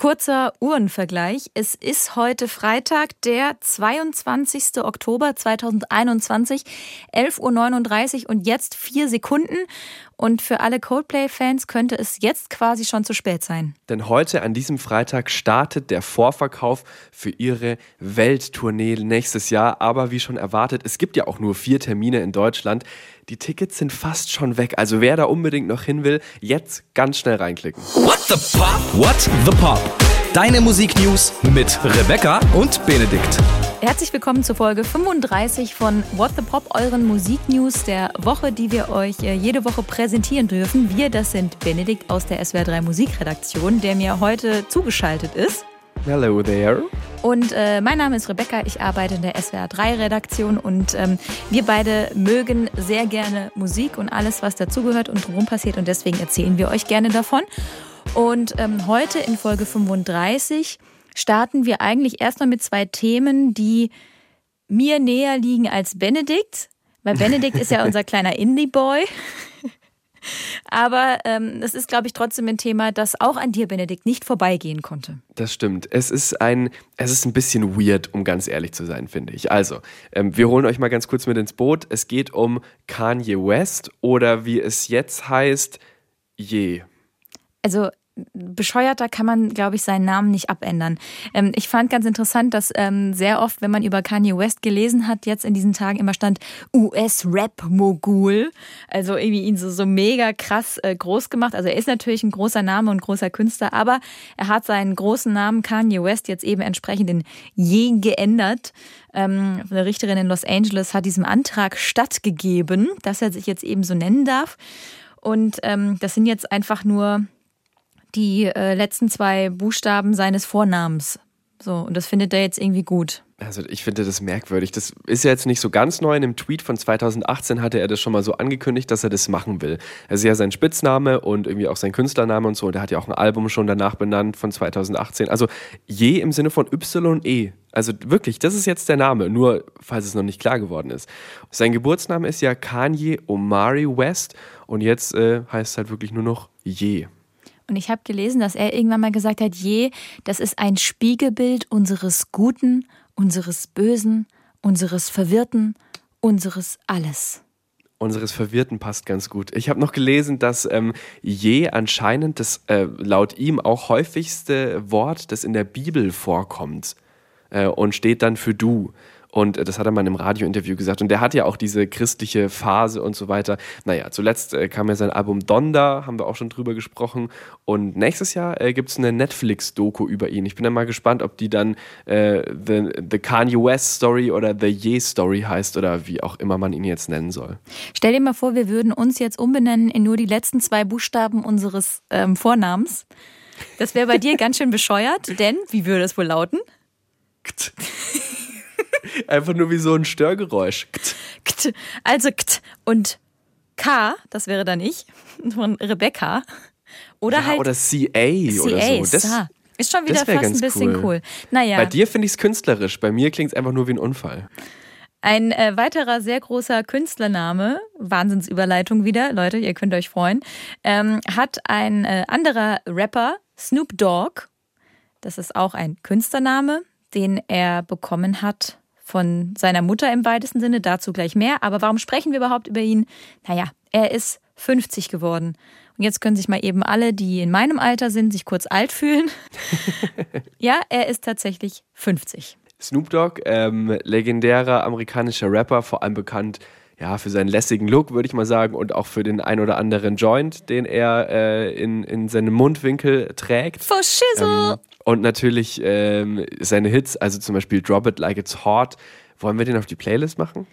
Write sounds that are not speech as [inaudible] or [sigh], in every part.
Kurzer Uhrenvergleich. Es ist heute Freitag, der 22. Oktober 2021, 11.39 Uhr und jetzt vier Sekunden. Und für alle Coldplay-Fans könnte es jetzt quasi schon zu spät sein. Denn heute an diesem Freitag startet der Vorverkauf für ihre Welttournee nächstes Jahr. Aber wie schon erwartet, es gibt ja auch nur vier Termine in Deutschland. Die Tickets sind fast schon weg. Also wer da unbedingt noch hin will, jetzt ganz schnell reinklicken. What the Pop? What the Pop? Deine Musiknews mit Rebecca und Benedikt. Herzlich willkommen zur Folge 35 von What the Pop, euren Musiknews der Woche, die wir euch äh, jede Woche präsentieren dürfen. Wir, das sind Benedikt aus der SWR3 Musikredaktion, der mir heute zugeschaltet ist. Hello there. Und äh, mein Name ist Rebecca, ich arbeite in der SWR3-Redaktion und ähm, wir beide mögen sehr gerne Musik und alles, was dazugehört und drumherum passiert und deswegen erzählen wir euch gerne davon. Und ähm, heute in Folge 35 starten wir eigentlich erstmal mit zwei Themen, die mir näher liegen als Benedikt. Weil Benedikt ist ja [laughs] unser kleiner Indie-Boy. Aber ähm, es ist, glaube ich, trotzdem ein Thema, das auch an dir, Benedikt, nicht vorbeigehen konnte. Das stimmt. Es ist ein, es ist ein bisschen weird, um ganz ehrlich zu sein, finde ich. Also, ähm, wir holen euch mal ganz kurz mit ins Boot. Es geht um Kanye West oder wie es jetzt heißt, Je. Also bescheuerter kann man, glaube ich, seinen Namen nicht abändern. Ähm, ich fand ganz interessant, dass ähm, sehr oft, wenn man über Kanye West gelesen hat, jetzt in diesen Tagen immer stand US-Rap-Mogul. Also irgendwie ihn so, so mega krass äh, groß gemacht. Also er ist natürlich ein großer Name und großer Künstler, aber er hat seinen großen Namen Kanye West jetzt eben entsprechend in Je geändert. Ähm, eine Richterin in Los Angeles hat diesem Antrag stattgegeben, dass er sich jetzt eben so nennen darf. Und ähm, das sind jetzt einfach nur die äh, letzten zwei Buchstaben seines Vornamens. So, und das findet er jetzt irgendwie gut. Also ich finde das merkwürdig. Das ist ja jetzt nicht so ganz neu. In einem Tweet von 2018 hatte er das schon mal so angekündigt, dass er das machen will. Es ist ja sein Spitzname und irgendwie auch sein Künstlername und so. Und er hat ja auch ein Album schon danach benannt von 2018. Also je im Sinne von YE. Also wirklich, das ist jetzt der Name, nur falls es noch nicht klar geworden ist. Sein Geburtsname ist ja Kanye Omari West und jetzt äh, heißt es halt wirklich nur noch Je. Und ich habe gelesen, dass er irgendwann mal gesagt hat, je, das ist ein Spiegelbild unseres Guten, unseres Bösen, unseres Verwirrten, unseres Alles. Unseres Verwirrten passt ganz gut. Ich habe noch gelesen, dass ähm, je anscheinend das äh, laut ihm auch häufigste Wort, das in der Bibel vorkommt äh, und steht dann für du. Und äh, das hat er mal in einem Radiointerview gesagt. Und der hat ja auch diese christliche Phase und so weiter. Naja, zuletzt äh, kam ja sein Album Donda, haben wir auch schon drüber gesprochen. Und nächstes Jahr äh, gibt es eine Netflix-Doku über ihn. Ich bin dann mal gespannt, ob die dann äh, the, the Kanye West Story oder The Ye Story heißt oder wie auch immer man ihn jetzt nennen soll. Stell dir mal vor, wir würden uns jetzt umbenennen in nur die letzten zwei Buchstaben unseres ähm, Vornamens. Das wäre bei dir ganz schön bescheuert, denn wie würde es wohl lauten? [laughs] Einfach nur wie so ein Störgeräusch. Also kt und K, das wäre dann ich, von Rebecca. Oder ja, halt. Oder CA, oder so. Das, ist schon wieder fast ein bisschen cool. cool. Naja. Bei dir finde ich es künstlerisch, bei mir klingt es einfach nur wie ein Unfall. Ein äh, weiterer sehr großer Künstlername, Wahnsinnsüberleitung wieder, Leute, ihr könnt euch freuen, ähm, hat ein äh, anderer Rapper, Snoop Dogg. Das ist auch ein Künstlername, den er bekommen hat von seiner Mutter im weitesten Sinne, dazu gleich mehr. Aber warum sprechen wir überhaupt über ihn? Naja, er ist 50 geworden. Und jetzt können sich mal eben alle, die in meinem Alter sind, sich kurz alt fühlen. [laughs] ja, er ist tatsächlich 50. Snoop Dogg, ähm, legendärer amerikanischer Rapper, vor allem bekannt ja, für seinen lässigen Look, würde ich mal sagen, und auch für den ein oder anderen Joint, den er äh, in, in seinem Mundwinkel trägt. For shizzle! Ähm, und natürlich ähm, seine Hits, also zum Beispiel Drop It Like It's Hot. Wollen wir den auf die Playlist machen?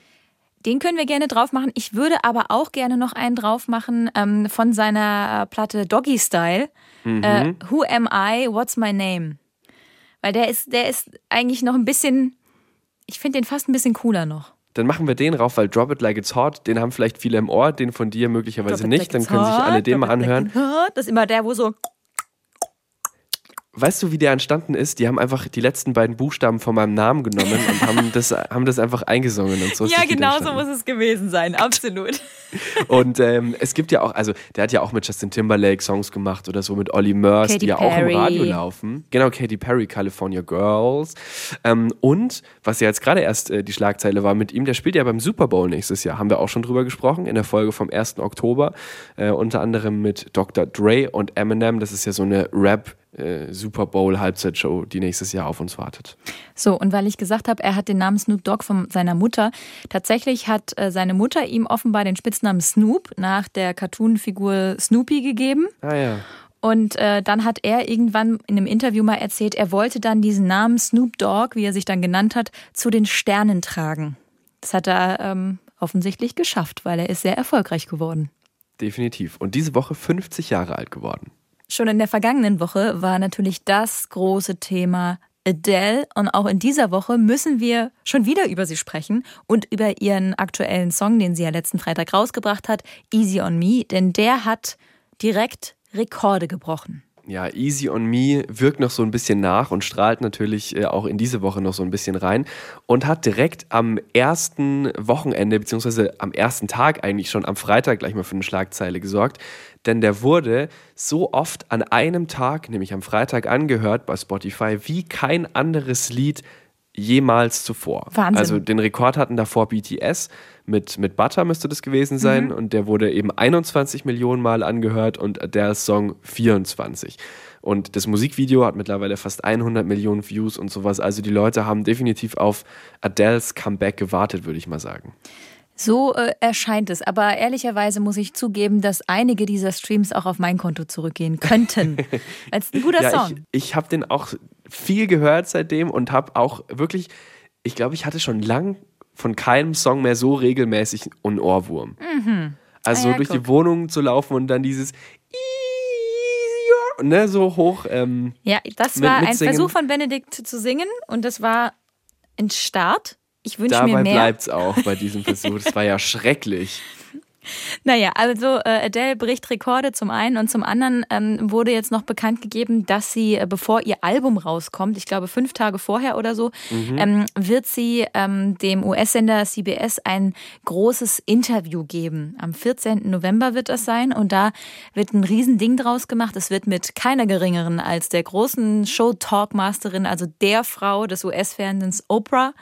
Den können wir gerne drauf machen. Ich würde aber auch gerne noch einen drauf machen ähm, von seiner Platte Doggy Style. Mhm. Äh, Who Am I? What's My Name? Weil der ist, der ist eigentlich noch ein bisschen, ich finde den fast ein bisschen cooler noch dann machen wir den rauf, weil Drop It Like It's Hot, den haben vielleicht viele im Ohr, den von dir möglicherweise nicht, like dann können sich alle den mal anhören. Like das ist immer der, wo so Weißt du, wie der entstanden ist? Die haben einfach die letzten beiden Buchstaben von meinem Namen genommen und haben [laughs] das, haben das einfach eingesungen und so. ja, genau so muss es gewesen sein, absolut. [laughs] Und ähm, es gibt ja auch, also der hat ja auch mit Justin Timberlake Songs gemacht oder so mit Ollie Murs, Katy die ja Perry. auch im Radio laufen. Genau, Katy Perry, California Girls. Ähm, und was ja jetzt gerade erst äh, die Schlagzeile war mit ihm, der spielt ja beim Super Bowl nächstes Jahr. Haben wir auch schon drüber gesprochen in der Folge vom 1. Oktober. Äh, unter anderem mit Dr. Dre und Eminem. Das ist ja so eine Rap- äh, Super Bowl Halbzeitshow, die nächstes Jahr auf uns wartet. So, und weil ich gesagt habe, er hat den Namen Snoop Dogg von seiner Mutter, tatsächlich hat äh, seine Mutter ihm offenbar den Spitznamen Snoop nach der Cartoon-Figur Snoopy gegeben. Ah ja. Und äh, dann hat er irgendwann in einem Interview mal erzählt, er wollte dann diesen Namen Snoop Dogg, wie er sich dann genannt hat, zu den Sternen tragen. Das hat er ähm, offensichtlich geschafft, weil er ist sehr erfolgreich geworden. Definitiv. Und diese Woche 50 Jahre alt geworden. Schon in der vergangenen Woche war natürlich das große Thema Adele und auch in dieser Woche müssen wir schon wieder über sie sprechen und über ihren aktuellen Song, den sie ja letzten Freitag rausgebracht hat, Easy on Me, denn der hat direkt Rekorde gebrochen. Ja, Easy on Me wirkt noch so ein bisschen nach und strahlt natürlich äh, auch in diese Woche noch so ein bisschen rein und hat direkt am ersten Wochenende, beziehungsweise am ersten Tag eigentlich schon am Freitag gleich mal für eine Schlagzeile gesorgt. Denn der wurde so oft an einem Tag, nämlich am Freitag, angehört bei Spotify wie kein anderes Lied jemals zuvor. Wahnsinn. Also den Rekord hatten davor BTS mit, mit Butter müsste das gewesen sein und der wurde eben 21 Millionen Mal angehört und Adele's Song 24. Und das Musikvideo hat mittlerweile fast 100 Millionen Views und sowas. Also die Leute haben definitiv auf Adele's Comeback gewartet, würde ich mal sagen. So äh, erscheint es. Aber ehrlicherweise muss ich zugeben, dass einige dieser Streams auch auf mein Konto zurückgehen [laughs] könnten. Es ein guter Ja, Song. ich, ich habe den auch viel gehört seitdem und habe auch wirklich, ich glaube, ich hatte schon lang von keinem Song mehr so regelmäßig einen Ohrwurm. Also Ah ja, durch guck. die Wohnung zu laufen und dann dieses ne, so hoch. Ähm, Ja, das Mit- war ein mitsingen. Versuch von Benedikt zu singen und das war ein Start. Ich wünsche mir dabei mehr. bleibt's auch bei diesem Versuch. Das war ja [laughs] schrecklich. Naja, also äh, Adele bricht Rekorde zum einen und zum anderen ähm, wurde jetzt noch bekannt gegeben, dass sie, äh, bevor ihr Album rauskommt, ich glaube fünf Tage vorher oder so, ähm, wird sie ähm, dem US-Sender CBS ein großes Interview geben. Am 14. November wird das sein und da wird ein Riesending draus gemacht. Es wird mit keiner geringeren als der großen Show-Talkmasterin, also der Frau des US-Fernsehens Oprah,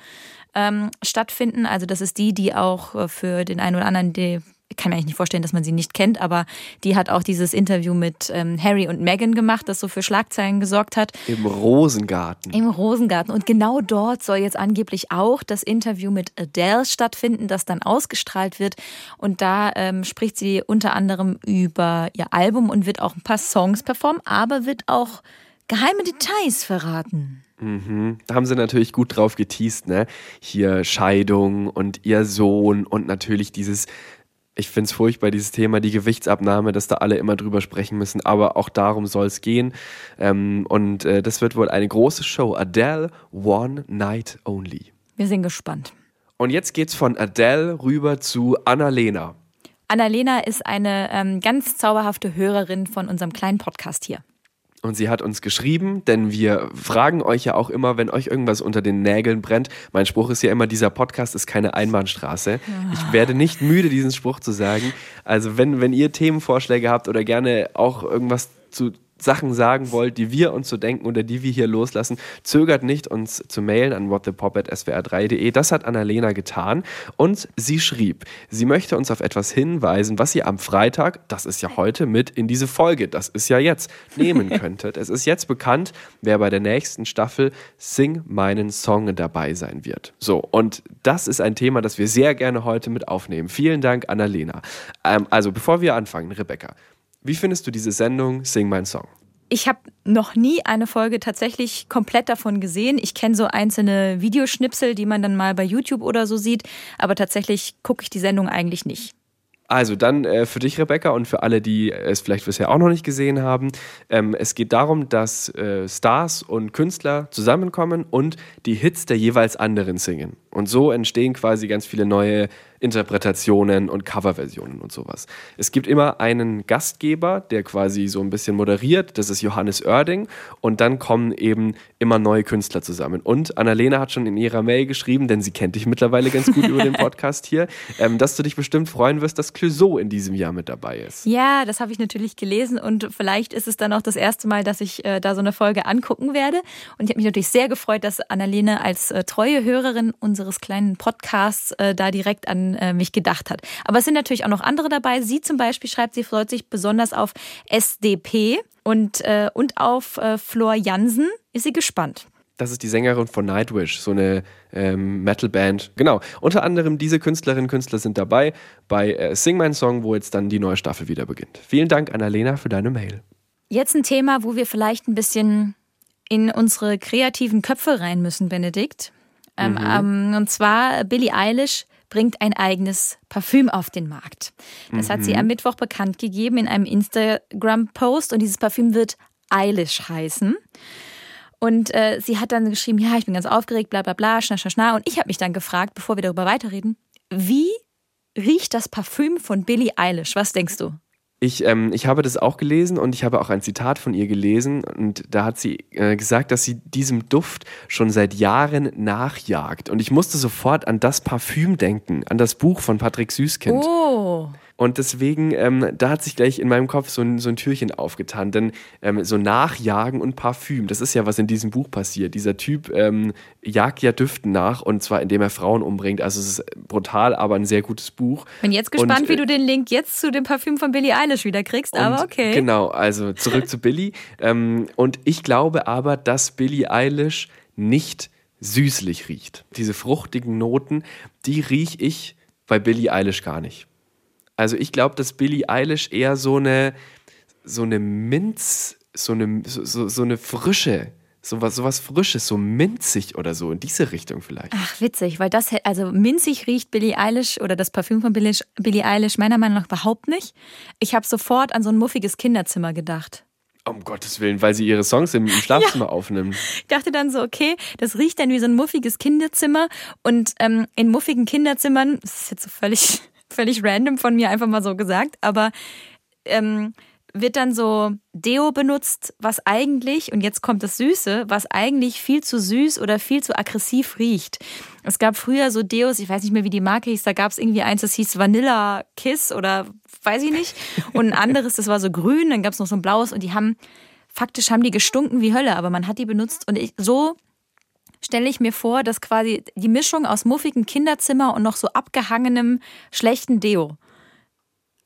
ähm, stattfinden. Also das ist die, die auch äh, für den einen oder anderen, die ich kann mir eigentlich nicht vorstellen, dass man sie nicht kennt, aber die hat auch dieses Interview mit ähm, Harry und Meghan gemacht, das so für Schlagzeilen gesorgt hat. Im Rosengarten. Im Rosengarten. Und genau dort soll jetzt angeblich auch das Interview mit Adele stattfinden, das dann ausgestrahlt wird. Und da ähm, spricht sie unter anderem über ihr Album und wird auch ein paar Songs performen, aber wird auch geheime Details verraten. Mhm. Da haben sie natürlich gut drauf geteased, ne? Hier Scheidung und ihr Sohn und natürlich dieses, ich finde es furchtbar, dieses Thema, die Gewichtsabnahme, dass da alle immer drüber sprechen müssen, aber auch darum soll es gehen. Ähm, und äh, das wird wohl eine große Show. Adele One Night Only. Wir sind gespannt. Und jetzt geht's von Adele rüber zu Annalena. Annalena ist eine ähm, ganz zauberhafte Hörerin von unserem kleinen Podcast hier. Und sie hat uns geschrieben, denn wir fragen euch ja auch immer, wenn euch irgendwas unter den Nägeln brennt. Mein Spruch ist ja immer, dieser Podcast ist keine Einbahnstraße. Ich werde nicht müde, diesen Spruch zu sagen. Also wenn, wenn ihr Themenvorschläge habt oder gerne auch irgendwas zu Sachen sagen wollt, die wir uns so denken oder die wir hier loslassen, zögert nicht, uns zu mailen an whatthepop.swr3.de. Das hat Annalena getan und sie schrieb, sie möchte uns auf etwas hinweisen, was ihr am Freitag, das ist ja heute, mit in diese Folge, das ist ja jetzt, nehmen [laughs] könntet. es ist jetzt bekannt, wer bei der nächsten Staffel Sing meinen Song dabei sein wird. So, und das ist ein Thema, das wir sehr gerne heute mit aufnehmen. Vielen Dank, Annalena. Ähm, also, bevor wir anfangen, Rebecca, wie findest du diese Sendung Sing mein Song? Ich habe noch nie eine Folge tatsächlich komplett davon gesehen. Ich kenne so einzelne Videoschnipsel, die man dann mal bei YouTube oder so sieht, aber tatsächlich gucke ich die Sendung eigentlich nicht. Also dann äh, für dich, Rebecca, und für alle, die es vielleicht bisher auch noch nicht gesehen haben. Ähm, es geht darum, dass äh, Stars und Künstler zusammenkommen und die Hits der jeweils anderen singen. Und so entstehen quasi ganz viele neue Interpretationen und Coverversionen und sowas. Es gibt immer einen Gastgeber, der quasi so ein bisschen moderiert, das ist Johannes Oerding und dann kommen eben immer neue Künstler zusammen. Und Annalena hat schon in ihrer Mail geschrieben, denn sie kennt dich mittlerweile ganz gut über den [laughs] Podcast hier, ähm, dass du dich bestimmt freuen wirst, dass Clouseau in diesem Jahr mit dabei ist. Ja, das habe ich natürlich gelesen und vielleicht ist es dann auch das erste Mal, dass ich äh, da so eine Folge angucken werde. Und ich habe mich natürlich sehr gefreut, dass Annalena als äh, treue Hörerin unseres kleinen Podcasts äh, da direkt an äh, mich gedacht hat. Aber es sind natürlich auch noch andere dabei. Sie zum Beispiel schreibt, sie freut sich besonders auf SDP und, äh, und auf äh, Flor Jansen. Ist sie gespannt. Das ist die Sängerin von Nightwish, so eine ähm, Metalband. Genau. Unter anderem diese Künstlerinnen und Künstler sind dabei bei äh, Sing My Song, wo jetzt dann die neue Staffel wieder beginnt. Vielen Dank, Annalena, für deine Mail. Jetzt ein Thema, wo wir vielleicht ein bisschen in unsere kreativen Köpfe rein müssen, Benedikt. Ähm, mhm. ähm, und zwar Billie Eilish bringt ein eigenes Parfüm auf den Markt. Das mhm. hat sie mhm. am Mittwoch bekannt gegeben in einem Instagram-Post und dieses Parfüm wird Eilish heißen. Und äh, sie hat dann geschrieben, ja, ich bin ganz aufgeregt, bla bla bla, schna schna schna. Und ich habe mich dann gefragt, bevor wir darüber weiterreden, wie riecht das Parfüm von Billie Eilish? Was denkst du? Ich, ähm, ich habe das auch gelesen und ich habe auch ein Zitat von ihr gelesen und da hat sie äh, gesagt, dass sie diesem Duft schon seit Jahren nachjagt. Und ich musste sofort an das Parfüm denken, an das Buch von Patrick Süßkind. Oh. Und deswegen, ähm, da hat sich gleich in meinem Kopf so ein, so ein Türchen aufgetan. Denn ähm, so Nachjagen und Parfüm, das ist ja, was in diesem Buch passiert. Dieser Typ ähm, jagt ja Düften nach und zwar indem er Frauen umbringt. Also es ist brutal, aber ein sehr gutes Buch. Bin jetzt gespannt, und, äh, wie du den Link jetzt zu dem Parfüm von Billie Eilish wieder kriegst, aber okay. Genau, also zurück zu Billie. Ähm, und ich glaube aber, dass Billie Eilish nicht süßlich riecht. Diese fruchtigen Noten, die rieche ich bei Billie Eilish gar nicht. Also ich glaube, dass Billie Eilish eher so eine, so eine Minz, so eine, so, so eine Frische, so was, so was Frisches, so minzig oder so, in diese Richtung vielleicht. Ach, witzig, weil das, also minzig riecht Billie Eilish oder das Parfüm von Billie, Billie Eilish meiner Meinung nach überhaupt nicht. Ich habe sofort an so ein muffiges Kinderzimmer gedacht. Um Gottes Willen, weil sie ihre Songs im, im Schlafzimmer ja. aufnimmt. Ich dachte dann so, okay, das riecht dann wie so ein muffiges Kinderzimmer. Und ähm, in muffigen Kinderzimmern, das ist jetzt so völlig völlig random von mir einfach mal so gesagt, aber ähm, wird dann so Deo benutzt, was eigentlich, und jetzt kommt das Süße, was eigentlich viel zu süß oder viel zu aggressiv riecht. Es gab früher so Deos, ich weiß nicht mehr, wie die Marke hieß, da gab es irgendwie eins, das hieß Vanilla Kiss oder weiß ich nicht. Und ein anderes, das war so grün, dann gab es noch so ein blaues und die haben, faktisch haben die gestunken wie Hölle, aber man hat die benutzt und ich, so stelle ich mir vor, dass quasi die Mischung aus muffigem Kinderzimmer und noch so abgehangenem schlechten Deo.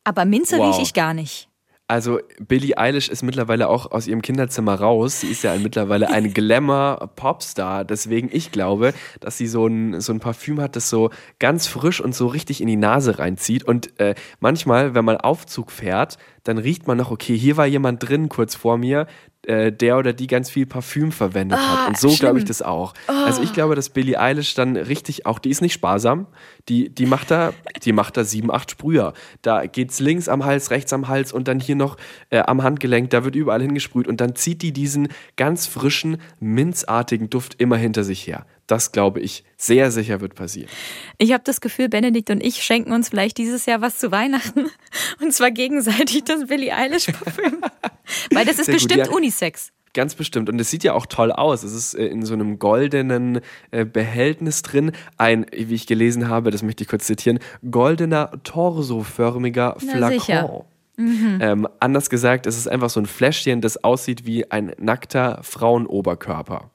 Aber Minze wow. rieche ich gar nicht. Also Billie Eilish ist mittlerweile auch aus ihrem Kinderzimmer raus. Sie ist ja mittlerweile ein [laughs] Glamour-Popstar. Deswegen ich glaube, dass sie so ein, so ein Parfüm hat, das so ganz frisch und so richtig in die Nase reinzieht. Und äh, manchmal, wenn man Aufzug fährt, dann riecht man noch, okay, hier war jemand drin kurz vor mir, äh, der oder die ganz viel Parfüm verwendet oh, hat. Ah, Und so glaube ich das auch. Oh. Also ich glaube, dass Billie Eilish dann richtig auch, die ist nicht sparsam, die, die macht da, die macht da sieben, acht Sprüher. Da geht's links am Hals, rechts am Hals und dann hier noch äh, am Handgelenk, da wird überall hingesprüht und dann zieht die diesen ganz frischen, minzartigen Duft immer hinter sich her. Das glaube ich sehr sicher wird passieren. Ich habe das Gefühl, Benedikt und ich schenken uns vielleicht dieses Jahr was zu Weihnachten. [laughs] Und zwar gegenseitig das Billie Eilish Parfüm. [laughs] Weil das ist sehr bestimmt ja, Unisex. Ganz bestimmt. Und es sieht ja auch toll aus. Es ist äh, in so einem goldenen äh, Behältnis drin. Ein, wie ich gelesen habe, das möchte ich kurz zitieren, goldener, torsoförmiger Flakon. Mhm. Ähm, anders gesagt, es ist einfach so ein Fläschchen, das aussieht wie ein nackter Frauenoberkörper.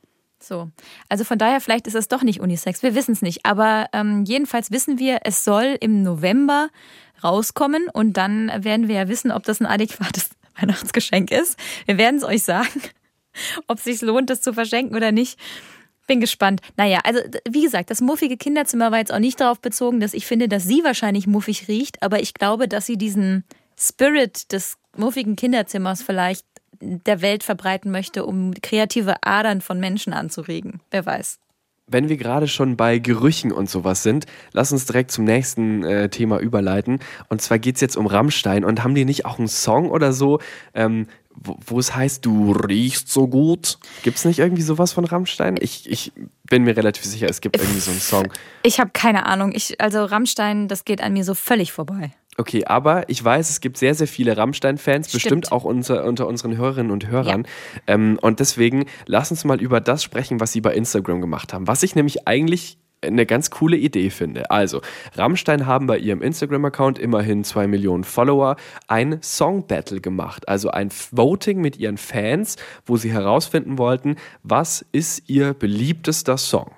So. Also von daher, vielleicht ist es doch nicht Unisex. Wir wissen es nicht. Aber ähm, jedenfalls wissen wir, es soll im November rauskommen und dann werden wir ja wissen, ob das ein adäquates [laughs] Weihnachtsgeschenk ist. Wir werden es euch sagen, [laughs] ob es sich lohnt, das zu verschenken oder nicht. Bin gespannt. Naja, also wie gesagt, das muffige Kinderzimmer war jetzt auch nicht darauf bezogen, dass ich finde, dass sie wahrscheinlich muffig riecht, aber ich glaube, dass sie diesen Spirit des muffigen Kinderzimmers vielleicht der Welt verbreiten möchte, um kreative Adern von Menschen anzuregen. Wer weiß. Wenn wir gerade schon bei Gerüchen und sowas sind, lass uns direkt zum nächsten äh, Thema überleiten. Und zwar geht es jetzt um Rammstein. Und haben die nicht auch einen Song oder so, ähm, wo, es heißt, du riechst so gut. Gibt es nicht irgendwie sowas von Rammstein? Ich, ich bin mir relativ sicher, es gibt irgendwie so einen Song. Ich habe keine Ahnung. Ich, also Rammstein, das geht an mir so völlig vorbei. Okay, aber ich weiß, es gibt sehr, sehr viele Rammstein-Fans, Stimmt. bestimmt auch unter, unter unseren Hörerinnen und Hörern. Ähm, und deswegen lass uns mal über das sprechen, was sie bei Instagram gemacht haben. Was ich nämlich eigentlich eine ganz coole Idee finde. Also, Rammstein haben bei ihrem Instagram-Account immerhin zwei Millionen Follower ein Song-Battle gemacht. Also ein Voting mit ihren Fans, wo sie herausfinden wollten, was ist ihr beliebtester Song.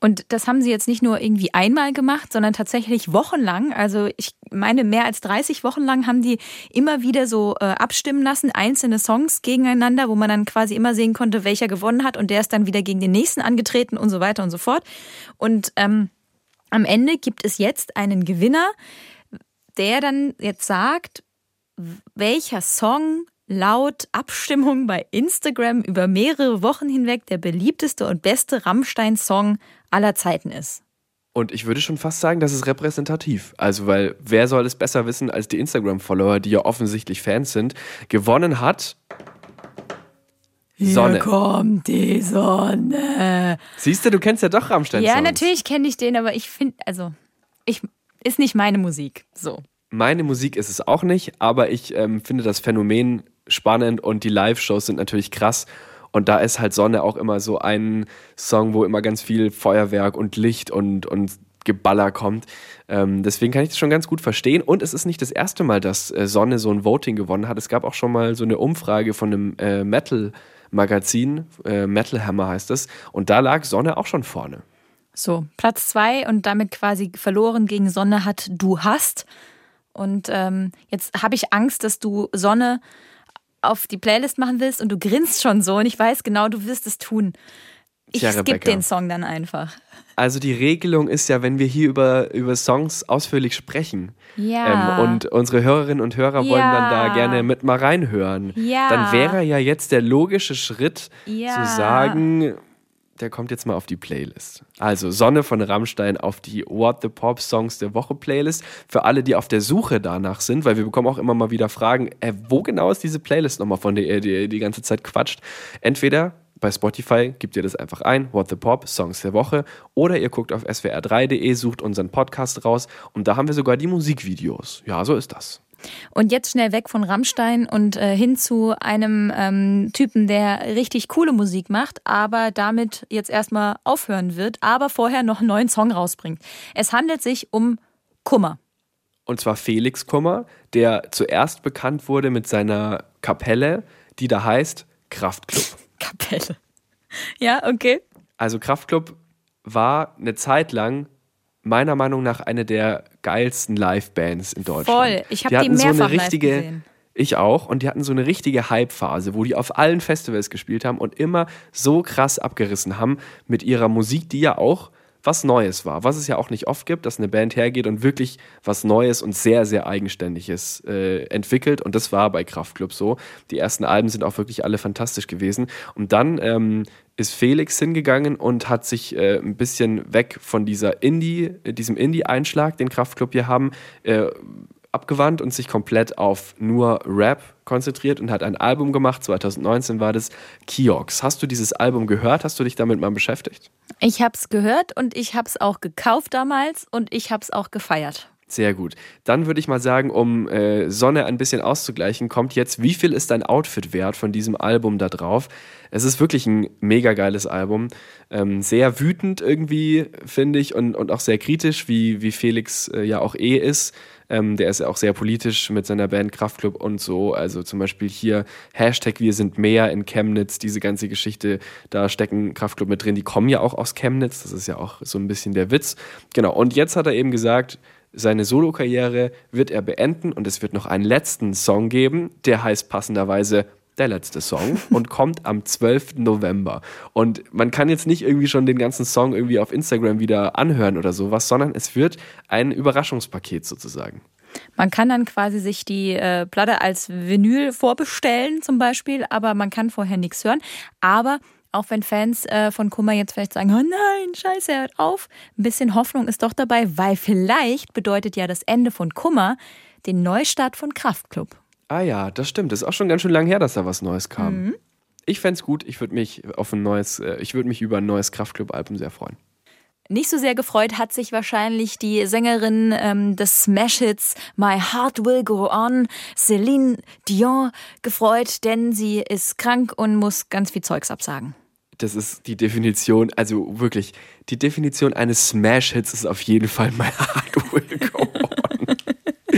Und das haben sie jetzt nicht nur irgendwie einmal gemacht, sondern tatsächlich wochenlang. Also ich meine, mehr als 30 Wochen lang haben die immer wieder so äh, abstimmen lassen, einzelne Songs gegeneinander, wo man dann quasi immer sehen konnte, welcher gewonnen hat und der ist dann wieder gegen den nächsten angetreten und so weiter und so fort. Und ähm, am Ende gibt es jetzt einen Gewinner, der dann jetzt sagt, welcher Song laut Abstimmung bei Instagram über mehrere Wochen hinweg der beliebteste und beste Rammstein-Song aller Zeiten ist. Und ich würde schon fast sagen, das ist repräsentativ. Also, weil wer soll es besser wissen als die Instagram-Follower, die ja offensichtlich Fans sind? Gewonnen hat Sonne. Hier kommt die Sonne. Siehst du, du kennst ja doch Rammstein. Ja, Songs. natürlich kenne ich den, aber ich finde, also, ich ist nicht meine Musik. So. Meine Musik ist es auch nicht, aber ich ähm, finde das Phänomen spannend und die Live-Shows sind natürlich krass. Und da ist halt Sonne auch immer so ein Song, wo immer ganz viel Feuerwerk und Licht und, und Geballer kommt. Ähm, deswegen kann ich das schon ganz gut verstehen. Und es ist nicht das erste Mal, dass äh, Sonne so ein Voting gewonnen hat. Es gab auch schon mal so eine Umfrage von einem äh, Metal-Magazin, äh, Metal Hammer heißt es. Und da lag Sonne auch schon vorne. So, Platz zwei und damit quasi verloren gegen Sonne hat Du hast. Und ähm, jetzt habe ich Angst, dass du Sonne auf die Playlist machen willst und du grinst schon so und ich weiß genau, du wirst es tun. Ich Tja, skippe Rebecca. den Song dann einfach. Also die Regelung ist ja, wenn wir hier über, über Songs ausführlich sprechen Ja. ähm, und unsere Hörerinnen und Hörer wollen dann da Ja. gerne mit mal reinhören, Ja. dann wäre ja jetzt der logische Schritt Ja. zu sagen, der kommt jetzt mal auf die Playlist. Also Sonne von Rammstein auf die What the Pop Songs der Woche Playlist. Für alle, die auf der Suche danach sind, weil wir bekommen auch immer mal wieder Fragen, äh, wo genau ist diese Playlist nochmal, von der ihr die, die ganze Zeit quatscht. Entweder bei Spotify gebt ihr das einfach ein, What the Pop, Songs der Woche, oder ihr guckt auf swr3.de, sucht unseren Podcast raus und da haben wir sogar die Musikvideos. Ja, so ist das. Und jetzt schnell weg von Rammstein und äh, hin zu einem ähm, Typen, der richtig coole Musik macht, aber damit jetzt erstmal aufhören wird, aber vorher noch einen neuen Song rausbringt. Es handelt sich um Kummer. Und zwar Felix Kummer, der zuerst bekannt wurde mit seiner Kapelle, die da heißt Kraftklub. [laughs] Kapelle. Ja, okay. Also Kraftklub war eine Zeit lang meiner Meinung nach eine der geilsten Live-Bands in Deutschland. Voll. Ich hab die hatten so mehrfach eine live richtige, gesehen. Ich auch. Und die hatten so eine richtige Hype-Phase, wo die auf allen Festivals gespielt haben und immer so krass abgerissen haben mit ihrer Musik, die ja auch was Neues war. Was es ja auch nicht oft gibt, dass eine Band hergeht und wirklich was Neues und sehr, sehr Eigenständiges äh, entwickelt. Und das war bei Kraftklub so. Die ersten Alben sind auch wirklich alle fantastisch gewesen. Und dann ähm, ist Felix hingegangen und hat sich äh, ein bisschen weg von dieser Indie, diesem Indie-Einschlag, den Kraftklub hier haben, äh, abgewandt und sich komplett auf nur Rap konzentriert und hat ein Album gemacht. 2019 war das Kiox. Hast du dieses Album gehört? Hast du dich damit mal beschäftigt? Ich hab's gehört und ich hab's auch gekauft damals und ich hab's auch gefeiert. Sehr gut. Dann würde ich mal sagen, um äh, Sonne ein bisschen auszugleichen, kommt jetzt, wie viel ist dein Outfit wert von diesem Album da drauf? Es ist wirklich ein mega geiles Album. Ähm, sehr wütend irgendwie, finde ich, und, und auch sehr kritisch, wie, wie Felix äh, ja auch eh ist. Ähm, der ist ja auch sehr politisch mit seiner Band Kraftklub und so. Also zum Beispiel hier Hashtag Wir sind mehr in Chemnitz, diese ganze Geschichte, da stecken Kraftklub mit drin. Die kommen ja auch aus Chemnitz, das ist ja auch so ein bisschen der Witz. Genau, und jetzt hat er eben gesagt, seine Solokarriere wird er beenden und es wird noch einen letzten Song geben, der heißt passenderweise der letzte Song und kommt am 12. November. Und man kann jetzt nicht irgendwie schon den ganzen Song irgendwie auf Instagram wieder anhören oder sowas, sondern es wird ein Überraschungspaket sozusagen. Man kann dann quasi sich die äh, Platte als Vinyl vorbestellen zum Beispiel, aber man kann vorher nichts hören. Aber auch wenn Fans äh, von Kummer jetzt vielleicht sagen, oh nein, scheiße, hört auf, ein bisschen Hoffnung ist doch dabei, weil vielleicht bedeutet ja das Ende von Kummer den Neustart von Kraftklub. Ah ja, das stimmt. Das ist auch schon ganz schön lang her, dass da was Neues kam. Mhm. Ich fände es gut. Ich würde mich auf ein neues, äh, ich würde mich über ein neues Kraftclub-Album sehr freuen. Nicht so sehr gefreut hat sich wahrscheinlich die Sängerin ähm, des Smash-Hits My Heart Will Go On, Celine Dion, gefreut, denn sie ist krank und muss ganz viel Zeugs absagen. Das ist die Definition, also wirklich, die Definition eines Smash-Hits ist auf jeden Fall My Heart Will Go On.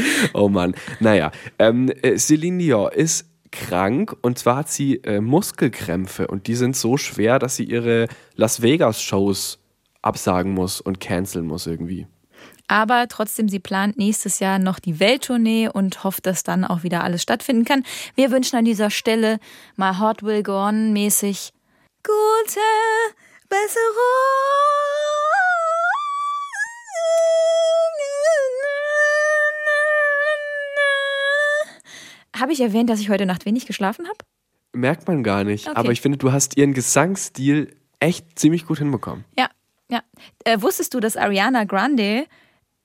[laughs] oh Mann. Naja, ähm, äh, Celine Dion ist krank und zwar hat sie äh, Muskelkrämpfe und die sind so schwer, dass sie ihre Las Vegas-Shows absagen muss und canceln muss irgendwie. Aber trotzdem, sie plant nächstes Jahr noch die Welttournee und hofft, dass dann auch wieder alles stattfinden kann. Wir wünschen an dieser Stelle mal Hot Will Go On mäßig gute Besserung. Habe ich erwähnt, dass ich heute Nacht wenig geschlafen habe? Merkt man gar nicht, Okay. aber ich finde, du hast ihren Gesangsstil echt ziemlich gut hinbekommen. Ja, ja. Äh, wusstest du, dass Ariana Grande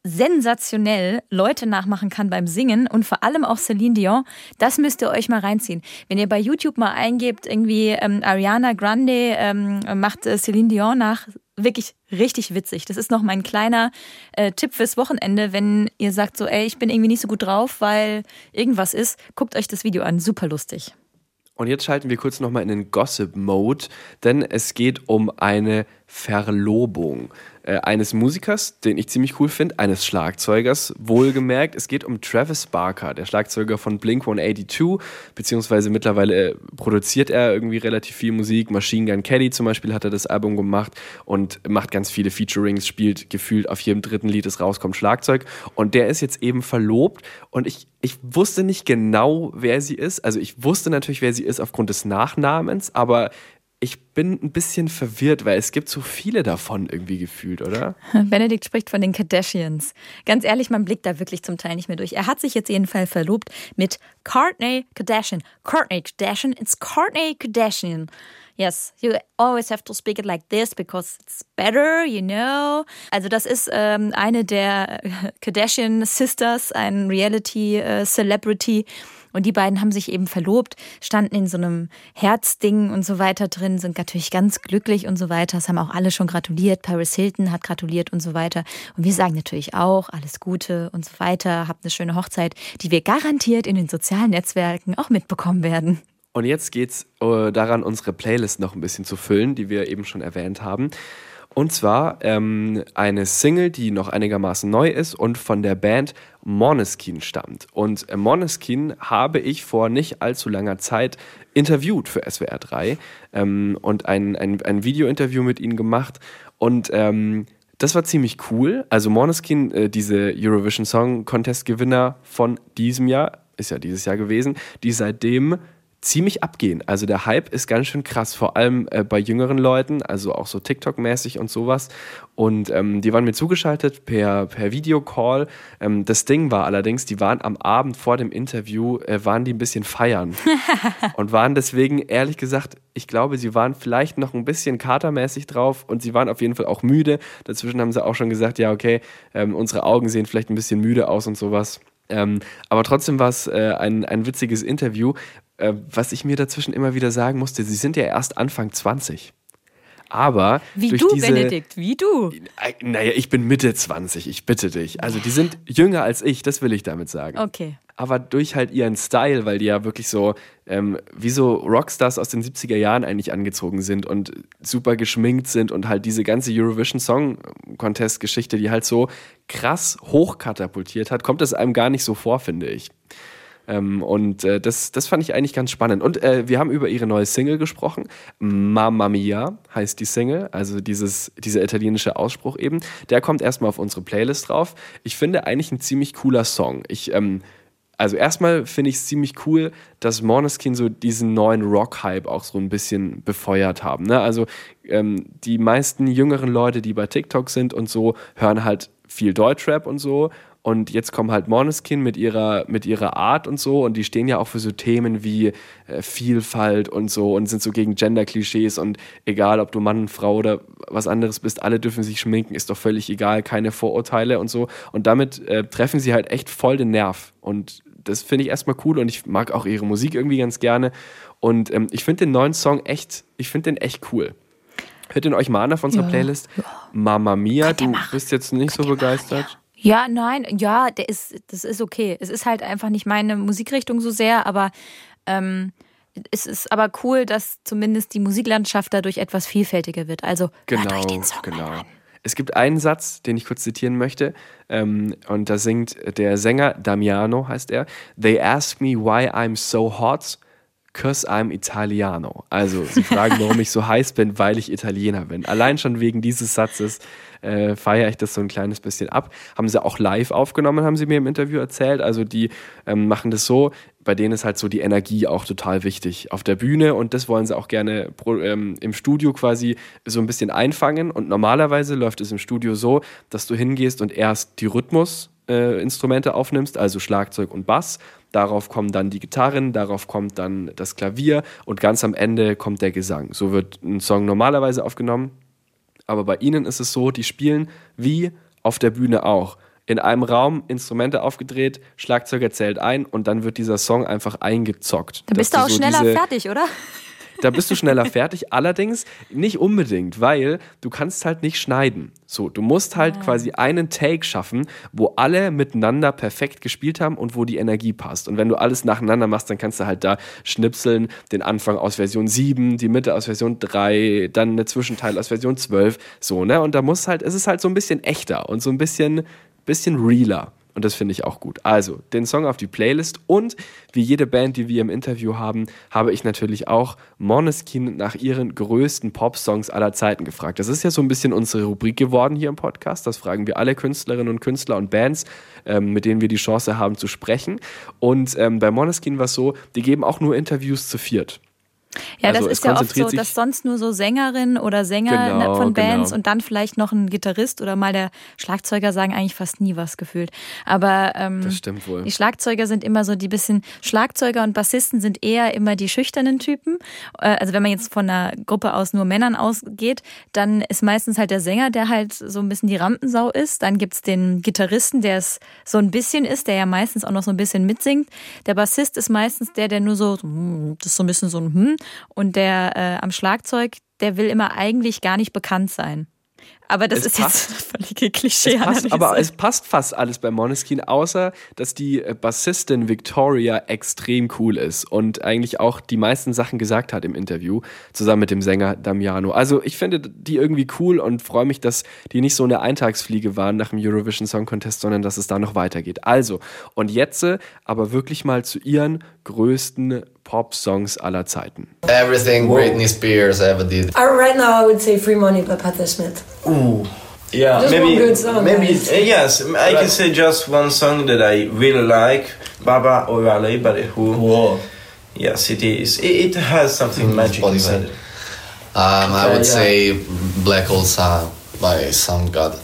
sensationell Leute nachmachen kann beim Singen und vor allem auch Celine Dion? Das müsst ihr euch mal reinziehen. Wenn ihr bei YouTube mal eingebt, irgendwie ähm, Ariana Grande ähm, macht äh, Celine Dion nach, wirklich richtig witzig. Das ist noch mein kleiner äh, Tipp fürs Wochenende, wenn ihr sagt so, ey, ich bin irgendwie nicht so gut drauf, weil irgendwas ist. Guckt euch das Video an, super lustig. Und jetzt schalten wir kurz nochmal in den Gossip-Mode, denn es geht um eine Verlobung äh, eines Musikers, den ich ziemlich cool finde, eines Schlagzeugers, wohlgemerkt. Es geht um Travis Barker, der Schlagzeuger von Blink 182, beziehungsweise mittlerweile äh, produziert er irgendwie relativ viel Musik. Machine Gun Kelly zum Beispiel hat er das Album gemacht und macht ganz viele Featurings, spielt gefühlt auf jedem dritten Lied, das rauskommt, Schlagzeug. Und der ist jetzt eben verlobt und ich, ich wusste nicht genau, wer sie ist. Also ich wusste natürlich, wer sie ist aufgrund des Nachnamens, aber ich bin ein bisschen verwirrt, weil es gibt so viele davon irgendwie gefühlt, oder? [laughs] Benedikt spricht von den Kardashians. Ganz ehrlich, man blickt da wirklich zum Teil nicht mehr durch. Er hat sich jetzt jedenfalls verlobt mit Courtney Kardashian. Courtney Kardashian, it's Courtney Kardashian. Yes, you always have to speak it like this because it's better, you know. Also das ist ähm, eine der [laughs] Kardashian Sisters, ein Reality äh, Celebrity. Und die beiden haben sich eben verlobt, standen in so einem Herzding und so weiter drin, sind natürlich ganz glücklich und so weiter. Es haben auch alle schon gratuliert. Paris Hilton hat gratuliert und so weiter. Und wir sagen natürlich auch alles Gute und so weiter. Habt eine schöne Hochzeit, die wir garantiert in den sozialen Netzwerken auch mitbekommen werden. Und jetzt geht's äh, daran, unsere Playlist noch ein bisschen zu füllen, die wir eben schon erwähnt haben. Und zwar ähm, eine Single, die noch einigermaßen neu ist und von der Band Måneskin stammt. Und äh, Måneskin habe ich vor nicht allzu langer Zeit interviewt für SWR 3 ähm, und ein, ein, ein Video-Interview mit ihnen gemacht. Und ähm, das war ziemlich cool. Also Måneskin, äh, diese Eurovision Song Contest Gewinner von diesem Jahr, ist ja dieses Jahr gewesen, die seitdem ziemlich abgehen. Also der Hype ist ganz schön krass, vor allem äh, bei jüngeren Leuten, also auch so TikTok-mäßig und sowas. Und ähm, die waren mir zugeschaltet per, per Videocall. Ähm, das Ding war allerdings, die waren am Abend vor dem Interview, äh, waren die ein bisschen feiern. [laughs] und waren deswegen, ehrlich gesagt, ich glaube, sie waren vielleicht noch ein bisschen katermäßig drauf und sie waren auf jeden Fall auch müde. Dazwischen haben sie auch schon gesagt, ja, okay, ähm, unsere Augen sehen vielleicht ein bisschen müde aus und sowas. Ähm, aber trotzdem war es äh, ein, ein witziges Interview. Äh, was ich mir dazwischen immer wieder sagen musste, sie sind ja erst Anfang 20. Aber Wie durch du, diese, Benedikt, wie du. Äh, Naja, ich bin Mitte 20, ich bitte dich. Also die sind jünger als ich, das will ich damit sagen. Okay. Aber durch halt ihren Style, weil die ja wirklich so ähm, wie so Rockstars aus den 70er Jahren eigentlich angezogen sind und super geschminkt sind und halt diese ganze Eurovision Song Contest Geschichte, die halt so krass hochkatapultiert hat, kommt es einem gar nicht so vor, finde ich. Ähm, und äh, das, das fand ich eigentlich ganz spannend. Und äh, wir haben über ihre neue Single gesprochen. Mamma Mia heißt die Single, also dieses, dieser italienische Ausspruch eben. Der kommt erstmal auf unsere Playlist drauf. Ich finde eigentlich ein ziemlich cooler Song. Ich, ähm, also erstmal finde ich es ziemlich cool, dass Måneskin so diesen neuen Rock-Hype auch so ein bisschen befeuert haben. Ne? Also ähm, die meisten jüngeren Leute, die bei TikTok sind und so, hören halt viel Deutschrap und so. Und jetzt kommen halt Måneskin mit ihrer, mit ihrer Art und so. Und die stehen ja auch für so Themen wie äh, Vielfalt und so und sind so gegen Gender-Klischees. Und egal, ob du Mann, Frau oder was anderes bist, alle dürfen sich schminken, ist doch völlig egal, keine Vorurteile und so. Und damit äh, treffen sie halt echt voll den Nerv. Und das finde ich erstmal cool und ich mag auch ihre Musik irgendwie ganz gerne. Und ähm, ich finde den neuen Song echt, ich finde den echt cool. Hört ihn euch mal an auf unserer ja. Playlist. Ja. Mama Mia, du bist jetzt nicht Könnt so begeistert. Machen, ja. Ja, nein, ja, der ist, das ist okay. Es ist halt einfach nicht meine Musikrichtung so sehr, aber ähm, es ist aber cool, dass zumindest die Musiklandschaft dadurch etwas vielfältiger wird. Also genau, genau. Es gibt einen Satz, den ich kurz zitieren möchte, ähm, und da singt der Sänger Damiano, heißt er. They ask me why I'm so hot. Cause I'm Italiano. Also, sie fragen, warum ich so heiß bin, weil ich Italiener bin. Allein schon wegen dieses Satzes äh, feiere ich das so ein kleines bisschen ab. Haben sie auch live aufgenommen, haben sie mir im Interview erzählt. Also, die ähm, machen das so, bei denen ist halt so die Energie auch total wichtig auf der Bühne und das wollen sie auch gerne pro, ähm, im Studio quasi so ein bisschen einfangen. Und normalerweise läuft es im Studio so, dass du hingehst und erst die Rhythmusinstrumente äh, aufnimmst, also Schlagzeug und Bass darauf kommen dann die Gitarren, darauf kommt dann das Klavier und ganz am Ende kommt der Gesang. So wird ein Song normalerweise aufgenommen. Aber bei ihnen ist es so, die spielen wie auf der Bühne auch. In einem Raum Instrumente aufgedreht, Schlagzeuger zählt ein und dann wird dieser Song einfach eingezockt. Dann bist du auch so schneller fertig, oder? Da bist du schneller fertig, allerdings nicht unbedingt, weil du kannst halt nicht schneiden. So, du musst halt ja. quasi einen Take schaffen, wo alle miteinander perfekt gespielt haben und wo die Energie passt. Und wenn du alles nacheinander machst, dann kannst du halt da schnipseln, den Anfang aus Version 7, die Mitte aus Version 3, dann eine Zwischenteil aus Version 12, so, ne? Und da muss halt, es ist halt so ein bisschen echter und so ein bisschen, bisschen realer. Und das finde ich auch gut. Also, den Song auf die Playlist und wie jede Band, die wir im Interview haben, habe ich natürlich auch Måneskin nach ihren größten Pop-Songs aller Zeiten gefragt. Das ist ja so ein bisschen unsere Rubrik geworden hier im Podcast. Das fragen wir alle Künstlerinnen und Künstler und Bands, ähm, mit denen wir die Chance haben zu sprechen. Und ähm, bei Måneskin war es so, die geben auch nur Interviews zu viert. Ja, also das ist ja oft so, dass sonst nur so Sängerinnen oder Sänger genau, von Bands genau. und dann vielleicht noch ein Gitarrist oder mal der Schlagzeuger sagen eigentlich fast nie was gefühlt. Aber ähm, das stimmt wohl. die Schlagzeuger sind immer so die bisschen Schlagzeuger und Bassisten sind eher immer die schüchternen Typen. Äh, also wenn man jetzt von einer Gruppe aus nur Männern ausgeht, dann ist meistens halt der Sänger, der halt so ein bisschen die Rampensau ist. Dann gibt's den Gitarristen, der es so ein bisschen ist, der ja meistens auch noch so ein bisschen mitsingt. Der Bassist ist meistens der, der nur so, hm, das ist so ein bisschen so ein hm und der äh, am Schlagzeug, der will immer eigentlich gar nicht bekannt sein. Aber das es ist passt. [laughs] jetzt völlige Klischee. Es passt, aber es passt fast alles bei Moneskin, außer dass die äh, Bassistin Victoria extrem cool ist und eigentlich auch die meisten Sachen gesagt hat im Interview, zusammen mit dem Sänger Damiano. Also ich finde die irgendwie cool und freue mich, dass die nicht so eine Eintagsfliege waren nach dem Eurovision Song Contest, sondern dass es da noch weitergeht. Also, und jetzt äh, aber wirklich mal zu ihren größten Pop-Songs aller Zeiten. Everything Whoa. Britney Spears ever did. Uh, right now I would say Free Money by Patti Smith. Ooh. Yeah, just maybe, one good song, maybe uh, yes. I can say just one song that I really like, Baba O'Reilly, but who? Whoa. Yes, it is. It, it has something mm, magic inside. Um, I would yeah. say Black Hole Sun by Soundgarden.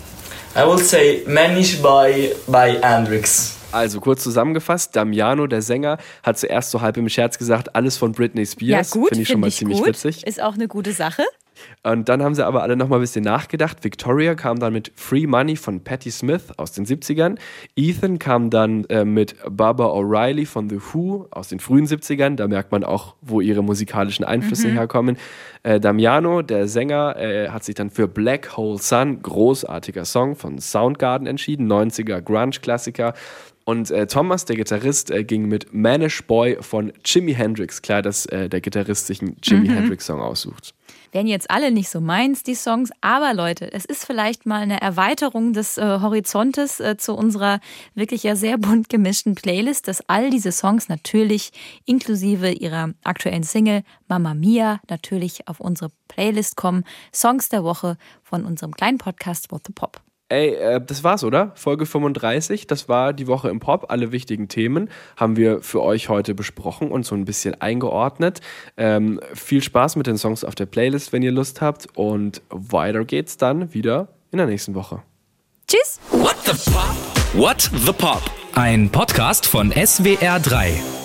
I would say Manish by by Andrix. Also kurz zusammengefasst, Damiano, der Sänger, hat zuerst so halb im Scherz gesagt, alles von Britney Spears. Ja, gut, finde ich schon mal ich ziemlich gut. witzig. Ist auch eine gute Sache. Und dann haben sie aber alle nochmal ein bisschen nachgedacht. Victoria kam dann mit Free Money von Patti Smith aus den 70ern. Ethan kam dann äh, mit Baba O'Reilly von The Who aus den frühen 70ern. Da merkt man auch, wo ihre musikalischen Einflüsse mhm. herkommen. Äh, Damiano, der Sänger, äh, hat sich dann für Black Hole Sun, großartiger Song von Soundgarden entschieden. 90er Grunge-Klassiker. Und äh, Thomas, der Gitarrist, äh, ging mit Manish Boy von Jimi Hendrix. Klar, dass äh, der Gitarrist sich einen Jimi mhm. Hendrix-Song aussucht. Wären jetzt alle nicht so meins, die Songs, aber Leute, es ist vielleicht mal eine Erweiterung des äh, Horizontes äh, zu unserer wirklich ja sehr bunt gemischten Playlist, dass all diese Songs natürlich inklusive ihrer aktuellen Single Mama Mia natürlich auf unsere Playlist kommen. Songs der Woche von unserem kleinen Podcast What the Pop. Ey, äh, das war's, oder? Folge 35, das war die Woche im Pop. Alle wichtigen Themen haben wir für euch heute besprochen und so ein bisschen eingeordnet. Ähm, viel Spaß mit den Songs auf der Playlist, wenn ihr Lust habt. Und weiter geht's dann wieder in der nächsten Woche. Tschüss! What the Pop? What the Pop? Ein Podcast von SWR3.